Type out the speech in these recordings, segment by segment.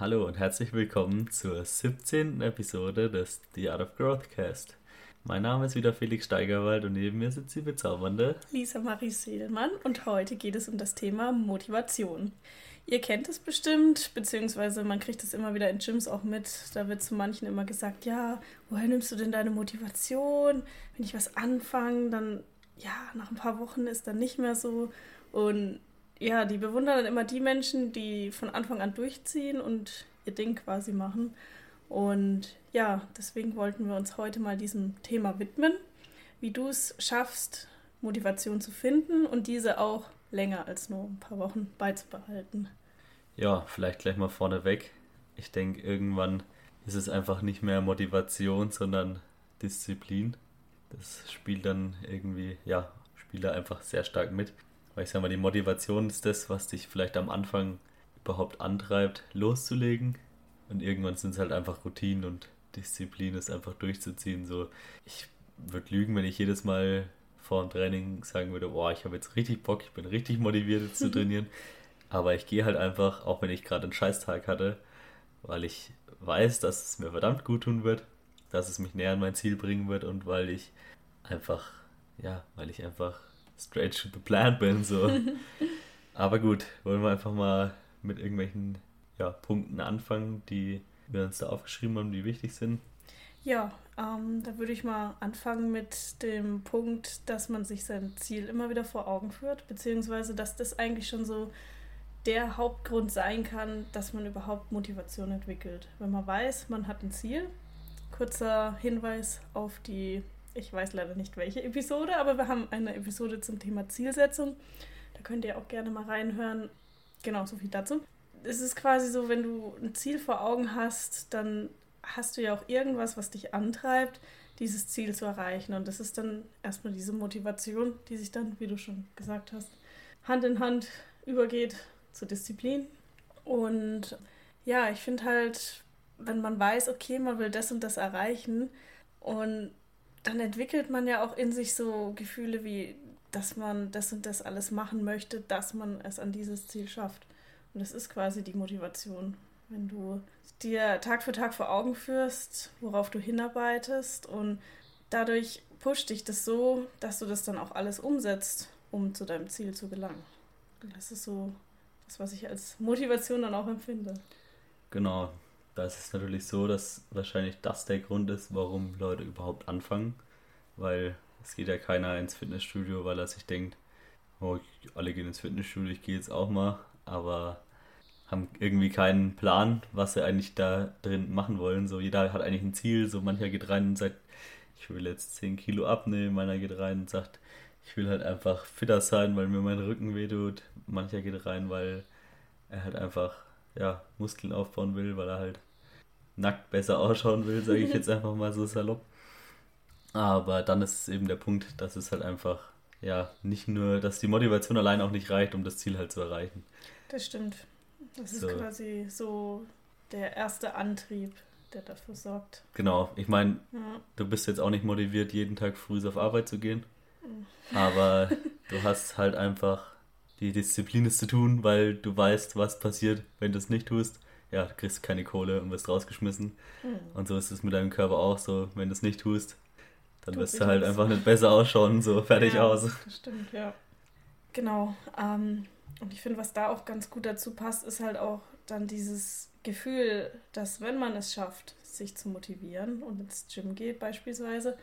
Hallo und herzlich willkommen zur 17. Episode des The Art of Growth Cast. Mein Name ist wieder Felix Steigerwald und neben mir sitzt die bezaubernde Lisa Marie Seelmann und heute geht es um das Thema Motivation. Ihr kennt es bestimmt, beziehungsweise man kriegt es immer wieder in Gyms auch mit. Da wird zu manchen immer gesagt, ja, woher nimmst du denn deine Motivation? Wenn ich was anfange, dann, ja, nach ein paar Wochen ist dann nicht mehr so. Und ja, die bewundern dann immer die Menschen, die von Anfang an durchziehen und ihr Ding quasi machen. Und ja, deswegen wollten wir uns heute mal diesem Thema widmen, wie du es schaffst, Motivation zu finden und diese auch länger als nur ein paar Wochen beizubehalten. Ja, vielleicht gleich mal vorneweg. Ich denke, irgendwann ist es einfach nicht mehr Motivation, sondern Disziplin. Das spielt dann irgendwie, ja, spielt da einfach sehr stark mit. Weil ich sage mal, die Motivation ist das, was dich vielleicht am Anfang überhaupt antreibt, loszulegen. Und irgendwann sind es halt einfach Routinen und Disziplin, es einfach durchzuziehen. So, ich würde lügen, wenn ich jedes Mal vor dem Training sagen würde, boah, ich habe jetzt richtig Bock, ich bin richtig motiviert jetzt zu trainieren. Aber ich gehe halt einfach, auch wenn ich gerade einen Scheißtag hatte, weil ich weiß, dass es mir verdammt gut tun wird, dass es mich näher an mein Ziel bringen wird und weil ich einfach, ja, weil ich einfach straight to the plan bin. So. Aber gut, wollen wir einfach mal mit irgendwelchen ja, Punkten anfangen, die wir uns da aufgeschrieben haben, die wichtig sind. Ja, ähm, da würde ich mal anfangen mit dem Punkt, dass man sich sein Ziel immer wieder vor Augen führt, beziehungsweise dass das eigentlich schon so der Hauptgrund sein kann, dass man überhaupt Motivation entwickelt. Wenn man weiß, man hat ein Ziel. Kurzer Hinweis auf die ich weiß leider nicht welche Episode, aber wir haben eine Episode zum Thema Zielsetzung. Da könnt ihr auch gerne mal reinhören. Genau, so viel dazu. Es ist quasi so, wenn du ein Ziel vor Augen hast, dann hast du ja auch irgendwas, was dich antreibt, dieses Ziel zu erreichen. Und das ist dann erstmal diese Motivation, die sich dann, wie du schon gesagt hast, Hand in Hand übergeht zur Disziplin. Und ja, ich finde halt, wenn man weiß, okay, man will das und das erreichen und dann entwickelt man ja auch in sich so Gefühle wie, dass man das und das alles machen möchte, dass man es an dieses Ziel schafft. Und das ist quasi die Motivation. Wenn du dir Tag für Tag vor Augen führst, worauf du hinarbeitest und dadurch pusht dich das so, dass du das dann auch alles umsetzt, um zu deinem Ziel zu gelangen. Das ist so das, was ich als Motivation dann auch empfinde. Genau, da ist es natürlich so, dass wahrscheinlich das der Grund ist, warum Leute überhaupt anfangen. Weil es geht ja keiner ins Fitnessstudio, weil er sich denkt, oh, alle gehen ins Fitnessstudio, ich gehe jetzt auch mal, aber haben irgendwie keinen Plan, was sie eigentlich da drin machen wollen. So jeder hat eigentlich ein Ziel, so mancher geht rein und sagt, ich will jetzt 10 Kilo abnehmen, meiner geht rein und sagt, ich will halt einfach fitter sein, weil mir mein Rücken wehtut. Mancher geht rein, weil er halt einfach ja, Muskeln aufbauen will, weil er halt nackt besser ausschauen will, sage ich jetzt einfach mal so salopp. Aber dann ist es eben der Punkt, dass es halt einfach, ja, nicht nur, dass die Motivation allein auch nicht reicht, um das Ziel halt zu erreichen. Das stimmt. Das ist so. quasi so der erste Antrieb, der dafür sorgt. Genau, ich meine, ja. du bist jetzt auch nicht motiviert, jeden Tag früh auf Arbeit zu gehen. Aber du hast halt einfach die Disziplin, es zu tun, weil du weißt, was passiert, wenn du es nicht tust ja, du kriegst keine Kohle und wirst rausgeschmissen. Mhm. Und so ist es mit deinem Körper auch so, wenn du es nicht tust, dann Tut wirst du halt einfach nicht besser ausschauen, so fertig ja, aus. Das stimmt, ja. Genau. Ähm, und ich finde, was da auch ganz gut dazu passt, ist halt auch dann dieses Gefühl, dass wenn man es schafft, sich zu motivieren und ins Gym geht beispielsweise,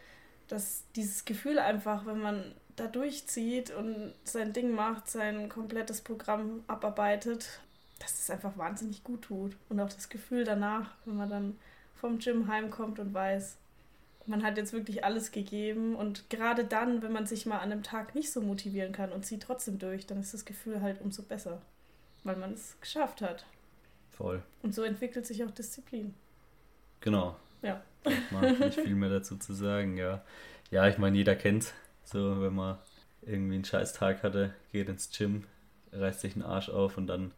dass dieses Gefühl einfach, wenn man da durchzieht und sein Ding macht, sein komplettes Programm abarbeitet, dass es einfach wahnsinnig gut tut. Und auch das Gefühl danach, wenn man dann vom Gym heimkommt und weiß, man hat jetzt wirklich alles gegeben. Und gerade dann, wenn man sich mal an einem Tag nicht so motivieren kann und zieht trotzdem durch, dann ist das Gefühl halt umso besser, weil man es geschafft hat. Voll. Und so entwickelt sich auch Disziplin. Genau. Ja. Man nicht viel mehr dazu zu sagen, ja. Ja, ich meine, jeder kennt so, wenn man irgendwie einen Scheißtag hatte, geht ins Gym, reißt sich den Arsch auf und dann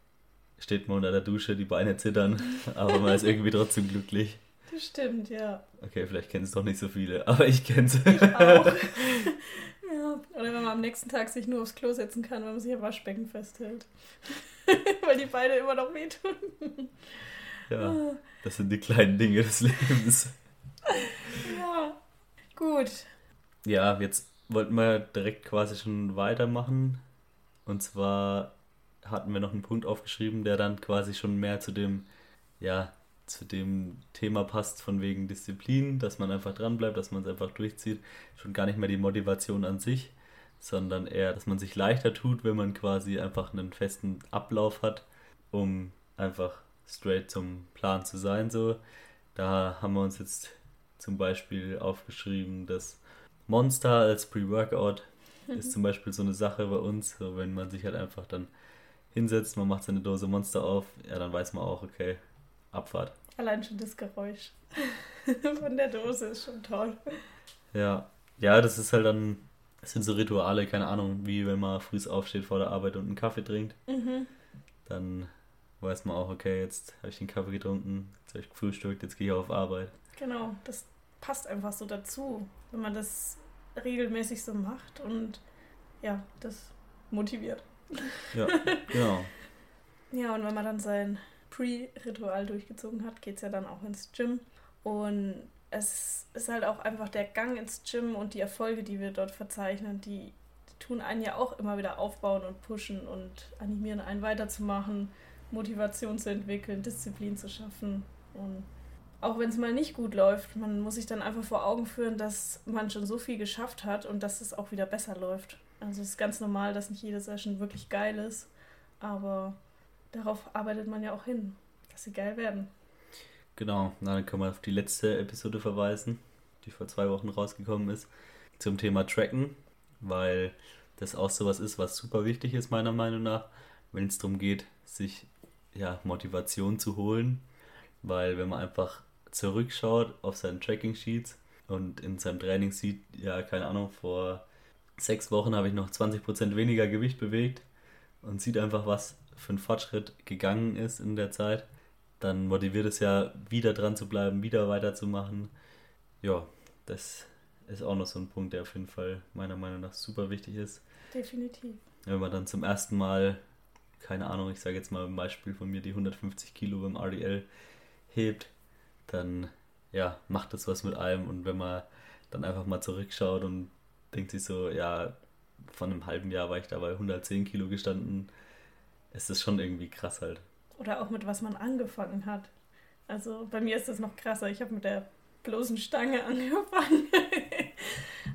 steht man unter der Dusche, die Beine zittern, aber man ist irgendwie trotzdem glücklich. Das stimmt, ja. Okay, vielleicht kennen es doch nicht so viele, aber ich kenne es. Ich auch. ja. Oder wenn man am nächsten Tag sich nur aufs Klo setzen kann, wenn man sich am Waschbecken festhält. Weil die Beine immer noch wehtun. Ja, das sind die kleinen Dinge des Lebens. Ja, gut. Ja, jetzt wollten wir direkt quasi schon weitermachen. Und zwar hatten wir noch einen Punkt aufgeschrieben, der dann quasi schon mehr zu dem, ja, zu dem Thema passt von wegen Disziplin, dass man einfach dran bleibt, dass man es einfach durchzieht. Schon gar nicht mehr die Motivation an sich, sondern eher, dass man sich leichter tut, wenn man quasi einfach einen festen Ablauf hat, um einfach straight zum Plan zu sein. So, da haben wir uns jetzt zum Beispiel aufgeschrieben, dass Monster als Pre-Workout ist zum Beispiel so eine Sache bei uns, so wenn man sich halt einfach dann hinsetzt, man macht seine Dose Monster auf, ja, dann weiß man auch, okay, Abfahrt. Allein schon das Geräusch von der Dose ist schon toll. Ja, ja, das ist halt dann, das sind so Rituale, keine Ahnung, wie wenn man früh aufsteht vor der Arbeit und einen Kaffee trinkt. Mhm. Dann weiß man auch, okay, jetzt habe ich den Kaffee getrunken, jetzt habe ich gefrühstückt, jetzt gehe ich auf Arbeit. Genau, das passt einfach so dazu, wenn man das regelmäßig so macht und ja, das motiviert. Ja, genau. Ja, und wenn man dann sein Pre-Ritual durchgezogen hat, geht es ja dann auch ins Gym. Und es ist halt auch einfach der Gang ins Gym und die Erfolge, die wir dort verzeichnen, die, tun einen ja auch immer wieder aufbauen und pushen und animieren einen weiterzumachen, Motivation zu entwickeln, Disziplin zu schaffen. Und auch wenn es mal nicht gut läuft, man muss sich dann einfach vor Augen führen, dass man schon so viel geschafft hat und dass es auch wieder besser läuft. Also es ist ganz normal, dass nicht jede Session wirklich geil ist, aber darauf arbeitet man ja auch hin, dass sie geil werden. Genau, na, dann können wir auf die letzte Episode verweisen, die vor zwei Wochen rausgekommen ist, zum Thema Tracken, weil das auch sowas ist, was super wichtig ist, meiner Meinung nach, wenn es darum geht, sich ja, Motivation zu holen, weil wenn man einfach zurückschaut auf seinen Tracking Sheets und in seinem Training sieht, ja, keine Ahnung, vor sechs Wochen habe ich noch 20% weniger Gewicht bewegt und sieht einfach, was für ein Fortschritt gegangen ist in der Zeit, dann motiviert es ja, wieder dran zu bleiben, wieder weiterzumachen. Ja, das ist auch noch so ein Punkt, der auf jeden Fall meiner Meinung nach super wichtig ist. Definitiv. Wenn man dann zum ersten Mal, keine Ahnung, ich sage jetzt mal ein Beispiel von mir, die 150 Kilo beim RDL hebt, dann ja, macht das was mit einem und wenn man dann einfach mal zurückschaut und denkt sich so, ja, von einem halben Jahr war ich dabei 110 Kilo gestanden, ist das schon irgendwie krass halt. Oder auch mit was man angefangen hat. Also bei mir ist das noch krasser. Ich habe mit der bloßen Stange angefangen.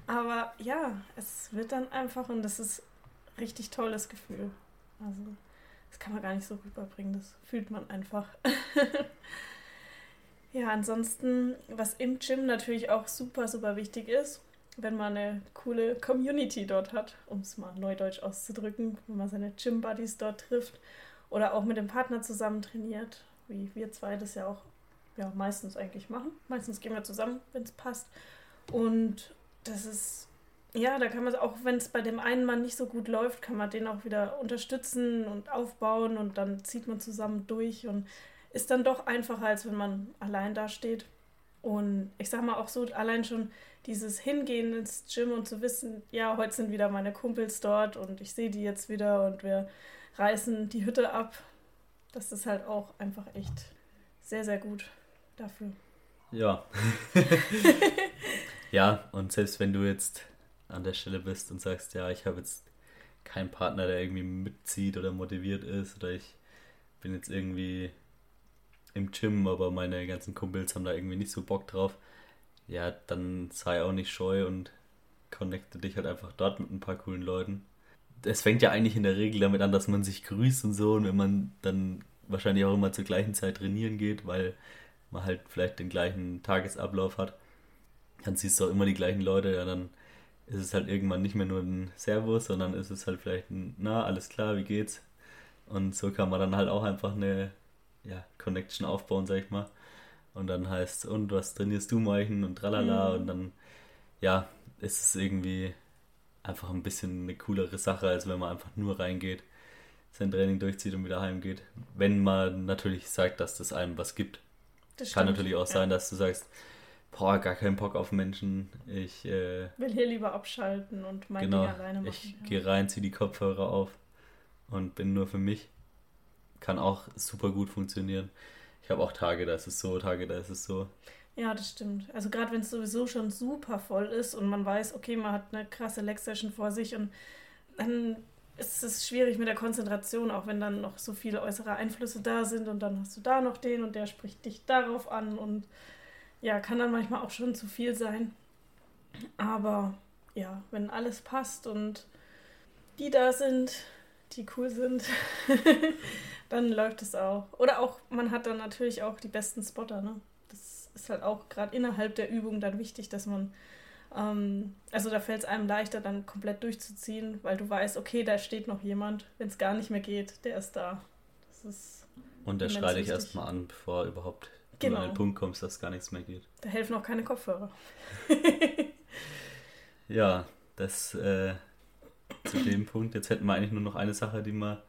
Aber ja, es wird dann einfach und das ist richtig tolles Gefühl. Also das kann man gar nicht so rüberbringen. Das fühlt man einfach. ja, ansonsten, was im Gym natürlich auch super, super wichtig ist, wenn man eine coole Community dort hat, um es mal neudeutsch auszudrücken, wenn man seine Gym-Buddies dort trifft oder auch mit dem Partner zusammen trainiert, wie wir zwei das ja auch ja, meistens eigentlich machen. Meistens gehen wir zusammen, wenn es passt. Und das ist, ja, da kann man auch, wenn es bei dem einen Mann nicht so gut läuft, kann man den auch wieder unterstützen und aufbauen und dann zieht man zusammen durch und ist dann doch einfacher, als wenn man allein da steht. Und ich sag mal auch so, allein schon dieses Hingehen ins Gym und zu wissen, ja, heute sind wieder meine Kumpels dort und ich sehe die jetzt wieder und wir reißen die Hütte ab. Das ist halt auch einfach echt sehr, sehr gut dafür. Ja. ja, und selbst wenn du jetzt an der Stelle bist und sagst, ja, ich habe jetzt keinen Partner, der irgendwie mitzieht oder motiviert ist oder ich bin jetzt irgendwie im Gym, aber meine ganzen Kumpels haben da irgendwie nicht so Bock drauf, ja, dann sei auch nicht scheu und connecte dich halt einfach dort mit ein paar coolen Leuten. Es fängt ja eigentlich in der Regel damit an, dass man sich grüßt und so und wenn man dann wahrscheinlich auch immer zur gleichen Zeit trainieren geht, weil man halt vielleicht den gleichen Tagesablauf hat, dann siehst du auch immer die gleichen Leute, ja, dann ist es halt irgendwann nicht mehr nur ein Servus, sondern ist es halt vielleicht ein, na, alles klar, wie geht's? Und so kann man dann halt auch einfach eine ja, Connection aufbauen, sag ich mal. Und dann heißt und was trainierst du, Meichen und tralala. Mhm. Und dann, ja, ist es irgendwie einfach ein bisschen eine coolere Sache, als wenn man einfach nur reingeht, sein Training durchzieht und wieder heimgeht. Wenn man natürlich sagt, dass das einem was gibt. Das Kann natürlich auch ja. sein, dass du sagst, boah, gar keinen Bock auf Menschen. Ich äh, will hier lieber abschalten und mein genau, Ding alleine machen. Ich ja. gehe rein, ziehe die Kopfhörer auf und bin nur für mich kann auch super gut funktionieren. Ich habe auch Tage, da ist es so, Tage, da ist es so. Ja, das stimmt. Also gerade wenn es sowieso schon super voll ist und man weiß, okay, man hat eine krasse Leg-Session vor sich und dann ist es schwierig mit der Konzentration, auch wenn dann noch so viele äußere Einflüsse da sind und dann hast du da noch den und der spricht dich darauf an und ja, kann dann manchmal auch schon zu viel sein. Aber ja, wenn alles passt und die da sind, die cool sind, dann läuft es auch. Oder auch, man hat dann natürlich auch die besten Spotter, ne? Das ist halt auch gerade innerhalb der Übung dann wichtig, dass man ähm, also da fällt es einem leichter, dann komplett durchzuziehen, weil du weißt, okay, da steht noch jemand, wenn es gar nicht mehr geht, der ist da. Das ist Und der schreit dich erstmal an, bevor überhaupt genau. an den Punkt kommst, dass gar nichts mehr geht. Da helfen auch keine Kopfhörer. ja, das äh, zu dem Punkt. Jetzt hätten wir eigentlich nur noch eine Sache, die wir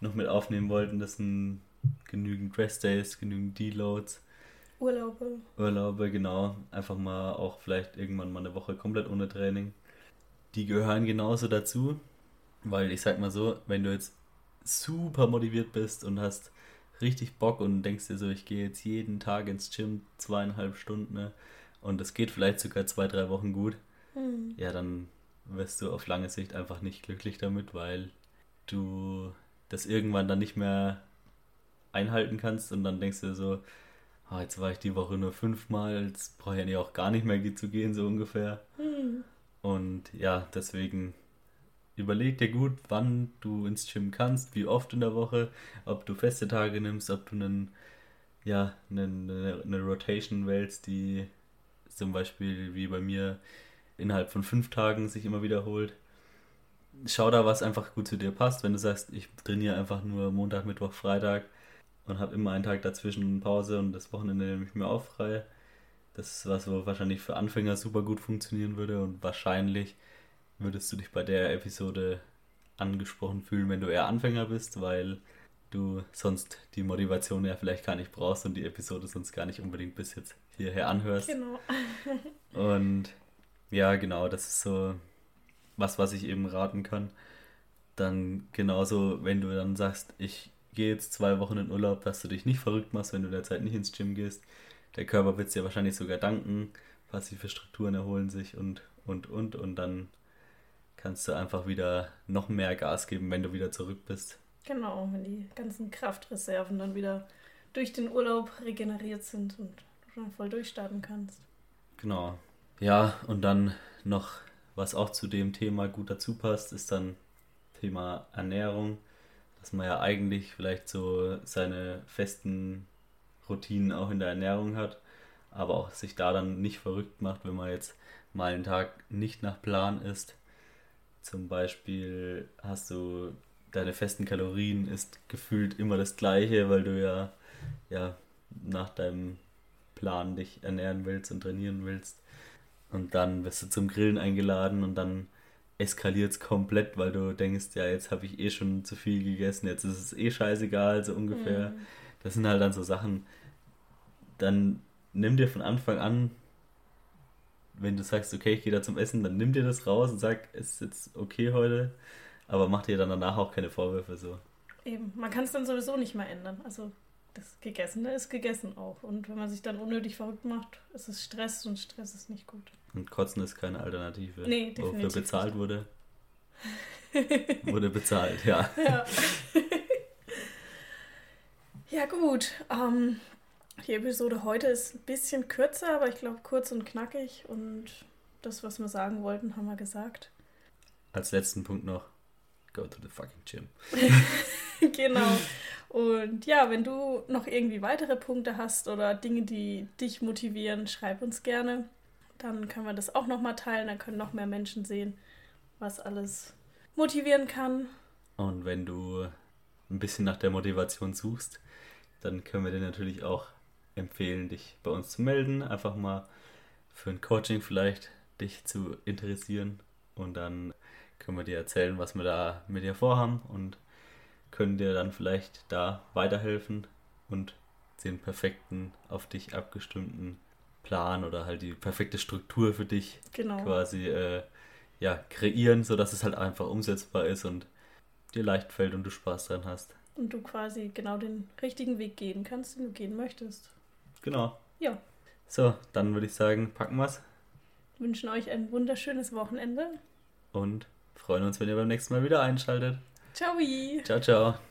noch mit aufnehmen wollten. Das sind genügend Rest Days, genügend Deloads. Urlaube. Urlaube, genau. Einfach mal auch vielleicht irgendwann mal eine Woche komplett ohne Training. Die gehören genauso dazu, weil ich sag mal so, wenn du jetzt super motiviert bist und hast richtig Bock und denkst dir so, ich gehe jetzt jeden Tag ins Gym zweieinhalb Stunden ne, und es geht vielleicht sogar zwei, drei Wochen gut, mhm. ja, dann wirst du auf lange Sicht einfach nicht glücklich damit, weil du das irgendwann dann nicht mehr einhalten kannst und dann denkst du so, oh, jetzt war ich die Woche nur fünfmal, jetzt brauche ich ja auch gar nicht mehr zu gehen, so ungefähr. Mhm. Und ja, deswegen überleg dir gut, wann du ins Gym kannst, wie oft in der Woche, ob du feste Tage nimmst, ob du einen, ja, eine, eine Rotation wählst, die zum Beispiel wie bei mir innerhalb von fünf Tagen sich immer wiederholt. Schau da, was einfach gut zu dir passt. Wenn du sagst, ich trainiere einfach nur Montag, Mittwoch, Freitag, und habe immer einen Tag dazwischen Pause und das Wochenende nehme ich mir auch frei. Das ist was, wo wahrscheinlich für Anfänger super gut funktionieren würde und wahrscheinlich würdest du dich bei der Episode angesprochen fühlen, wenn du eher Anfänger bist, weil du sonst die Motivation ja vielleicht gar nicht brauchst und die Episode sonst gar nicht unbedingt bis jetzt hierher anhörst. Genau. und ja, genau, das ist so was, was ich eben raten kann. Dann genauso, wenn du dann sagst, ich geh jetzt zwei Wochen in Urlaub, dass du dich nicht verrückt machst, wenn du derzeit nicht ins Gym gehst. Der Körper wird es dir wahrscheinlich sogar danken, passive Strukturen erholen sich und, und, und. Und dann kannst du einfach wieder noch mehr Gas geben, wenn du wieder zurück bist. Genau, wenn die ganzen Kraftreserven dann wieder durch den Urlaub regeneriert sind und du schon voll durchstarten kannst. Genau. Ja, und dann noch, was auch zu dem Thema gut dazu passt, ist dann Thema Ernährung dass man ja eigentlich vielleicht so seine festen Routinen auch in der Ernährung hat, aber auch sich da dann nicht verrückt macht, wenn man jetzt mal einen Tag nicht nach Plan isst. Zum Beispiel hast du deine festen Kalorien ist gefühlt immer das gleiche, weil du ja, ja nach deinem Plan dich ernähren willst und trainieren willst. Und dann wirst du zum Grillen eingeladen und dann eskaliert es komplett, weil du denkst, ja, jetzt habe ich eh schon zu viel gegessen, jetzt ist es eh scheißegal, so ungefähr. Mhm. Das sind halt dann so Sachen, dann nimm dir von Anfang an, wenn du sagst, okay, ich gehe da zum Essen, dann nimm dir das raus und sag, es ist jetzt okay heute, aber mach dir dann danach auch keine Vorwürfe so. Eben, man kann es dann sowieso nicht mehr ändern. Also das Gegessene ist gegessen auch. Und wenn man sich dann unnötig verrückt macht, ist es Stress und Stress ist nicht gut. Und Kotzen ist keine Alternative. Nee, definitiv. Wofür bezahlt wurde, wurde bezahlt, ja. Ja, ja gut. Ähm, die Episode heute ist ein bisschen kürzer, aber ich glaube kurz und knackig. Und das, was wir sagen wollten, haben wir gesagt. Als letzten Punkt noch, go to the fucking gym. genau. Und ja, wenn du noch irgendwie weitere Punkte hast oder Dinge, die dich motivieren, schreib uns gerne. Dann können wir das auch nochmal teilen. Dann können noch mehr Menschen sehen, was alles motivieren kann. Und wenn du ein bisschen nach der Motivation suchst, dann können wir dir natürlich auch empfehlen, dich bei uns zu melden. Einfach mal für ein Coaching vielleicht dich zu interessieren. Und dann können wir dir erzählen, was wir da mit dir vorhaben und können dir dann vielleicht da weiterhelfen und den perfekten, auf dich abgestimmten Plan oder halt die perfekte Struktur für dich genau. quasi äh, ja, kreieren, sodass es halt einfach umsetzbar ist und dir leicht fällt und du Spaß dran hast. und du quasi genau den richtigen Weg gehen kannst, den du gehen möchtest. Genau. Ja. So, dann würde ich sagen, packen wir's Wünschen euch ein wunderschönes Wochenende. und freuen uns, wenn ihr beim nächsten Mal wieder einschaltet. Ciao! Ciao, ciao.